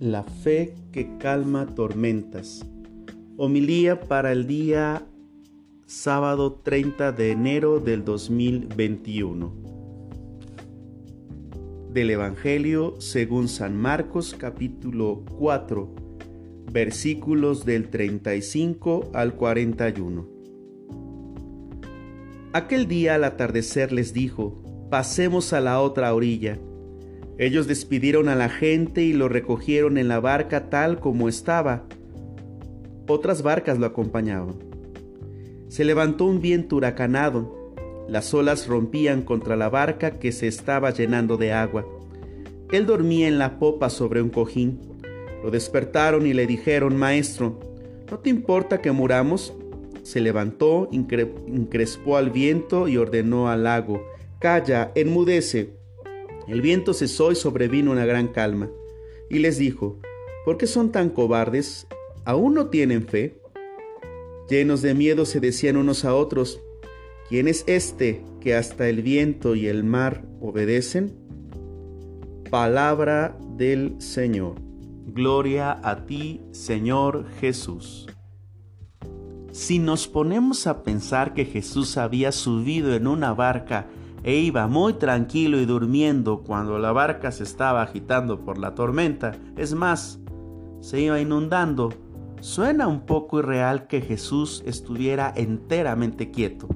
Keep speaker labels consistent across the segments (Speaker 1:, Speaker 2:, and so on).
Speaker 1: La fe que calma tormentas. Homilía para el día sábado 30 de enero del 2021. Del Evangelio según San Marcos capítulo 4 versículos del 35 al 41. Aquel día al atardecer les dijo, pasemos a la otra orilla. Ellos despidieron a la gente y lo recogieron en la barca tal como estaba. Otras barcas lo acompañaban. Se levantó un viento huracanado. Las olas rompían contra la barca que se estaba llenando de agua. Él dormía en la popa sobre un cojín. Lo despertaron y le dijeron, Maestro, ¿no te importa que muramos? Se levantó, increspó al viento y ordenó al lago, Calla, enmudece. El viento cesó y sobrevino una gran calma. Y les dijo, ¿por qué son tan cobardes? ¿Aún no tienen fe? Llenos de miedo se decían unos a otros, ¿quién es este que hasta el viento y el mar obedecen? Palabra del Señor. Gloria a ti, Señor Jesús. Si nos ponemos a pensar que Jesús había subido en una barca e iba muy tranquilo y durmiendo cuando la barca se estaba agitando por la tormenta, es más, se iba inundando, suena un poco irreal que Jesús estuviera enteramente quieto.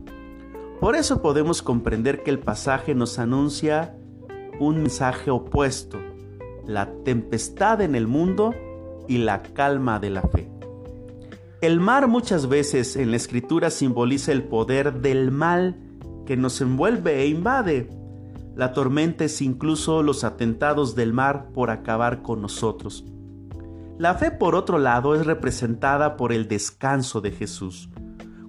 Speaker 1: Por eso podemos comprender que el pasaje nos anuncia un mensaje opuesto, la tempestad en el mundo y la calma de la fe. El mar muchas veces en la escritura simboliza el poder del mal que nos envuelve e invade. La tormenta es incluso los atentados del mar por acabar con nosotros. La fe, por otro lado, es representada por el descanso de Jesús.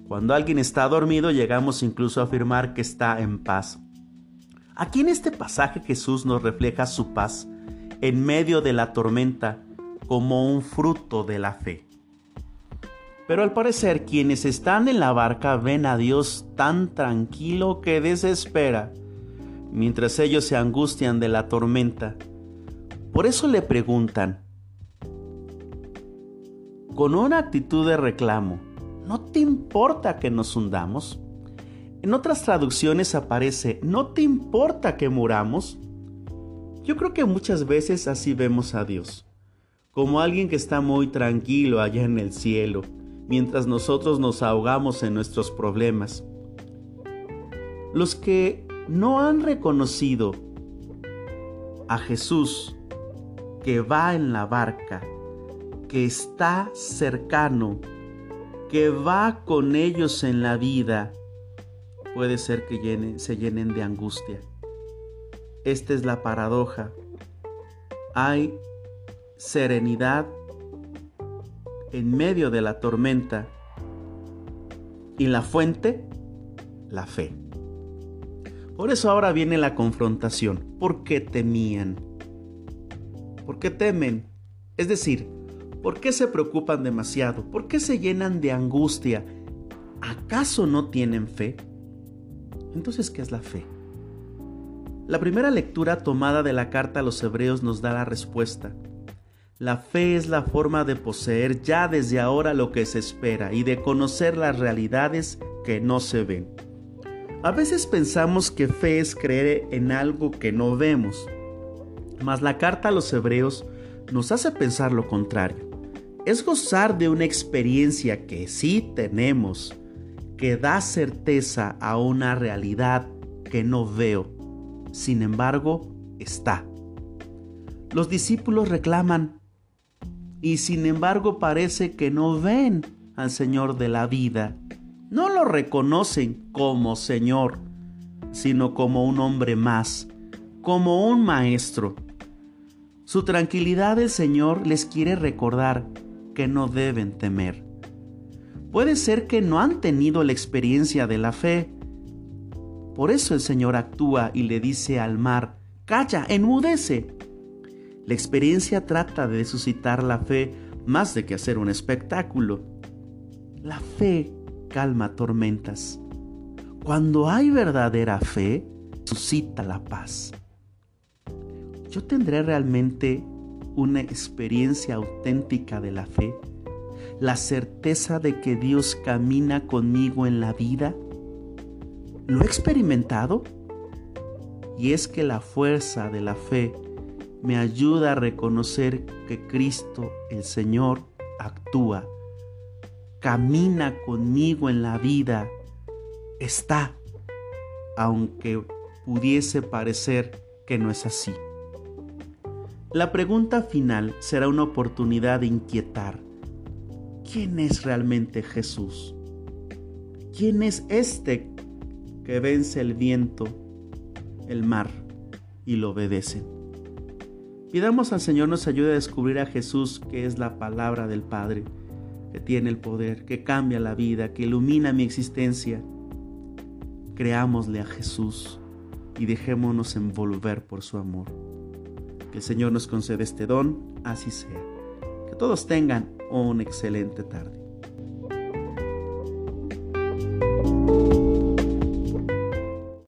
Speaker 1: Cuando alguien está dormido, llegamos incluso a afirmar que está en paz. Aquí en este pasaje Jesús nos refleja su paz en medio de la tormenta como un fruto de la fe. Pero al parecer quienes están en la barca ven a Dios tan tranquilo que desespera, mientras ellos se angustian de la tormenta. Por eso le preguntan, con una actitud de reclamo, ¿no te importa que nos hundamos? En otras traducciones aparece, ¿no te importa que muramos? Yo creo que muchas veces así vemos a Dios, como alguien que está muy tranquilo allá en el cielo, mientras nosotros nos ahogamos en nuestros problemas. Los que no han reconocido a Jesús que va en la barca, que está cercano, que va con ellos en la vida, puede ser que se llenen de angustia. Esta es la paradoja. Hay serenidad en medio de la tormenta. Y la fuente, la fe. Por eso ahora viene la confrontación. ¿Por qué temían? ¿Por qué temen? Es decir, ¿por qué se preocupan demasiado? ¿Por qué se llenan de angustia? ¿Acaso no tienen fe? Entonces, ¿qué es la fe? La primera lectura tomada de la carta a los hebreos nos da la respuesta. La fe es la forma de poseer ya desde ahora lo que se espera y de conocer las realidades que no se ven. A veces pensamos que fe es creer en algo que no vemos, mas la carta a los hebreos nos hace pensar lo contrario. Es gozar de una experiencia que sí tenemos, que da certeza a una realidad que no veo. Sin embargo, está. Los discípulos reclaman, y sin embargo parece que no ven al Señor de la vida. No lo reconocen como Señor, sino como un hombre más, como un maestro. Su tranquilidad el Señor les quiere recordar que no deben temer. Puede ser que no han tenido la experiencia de la fe. Por eso el Señor actúa y le dice al mar, calla, enmudece. La experiencia trata de suscitar la fe más de que hacer un espectáculo. La fe calma tormentas. Cuando hay verdadera fe, suscita la paz. Yo tendré realmente una experiencia auténtica de la fe? ¿La certeza de que Dios camina conmigo en la vida? ¿Lo he experimentado? Y es que la fuerza de la fe me ayuda a reconocer que Cristo, el Señor, actúa, camina conmigo en la vida, está, aunque pudiese parecer que no es así. La pregunta final será una oportunidad de inquietar. ¿Quién es realmente Jesús? ¿Quién es este que vence el viento, el mar y lo obedece? Pidamos al Señor nos ayude a descubrir a Jesús, que es la palabra del Padre, que tiene el poder, que cambia la vida, que ilumina mi existencia. Creámosle a Jesús y dejémonos envolver por su amor. Que el Señor nos conceda este don, así sea. Que todos tengan una excelente tarde.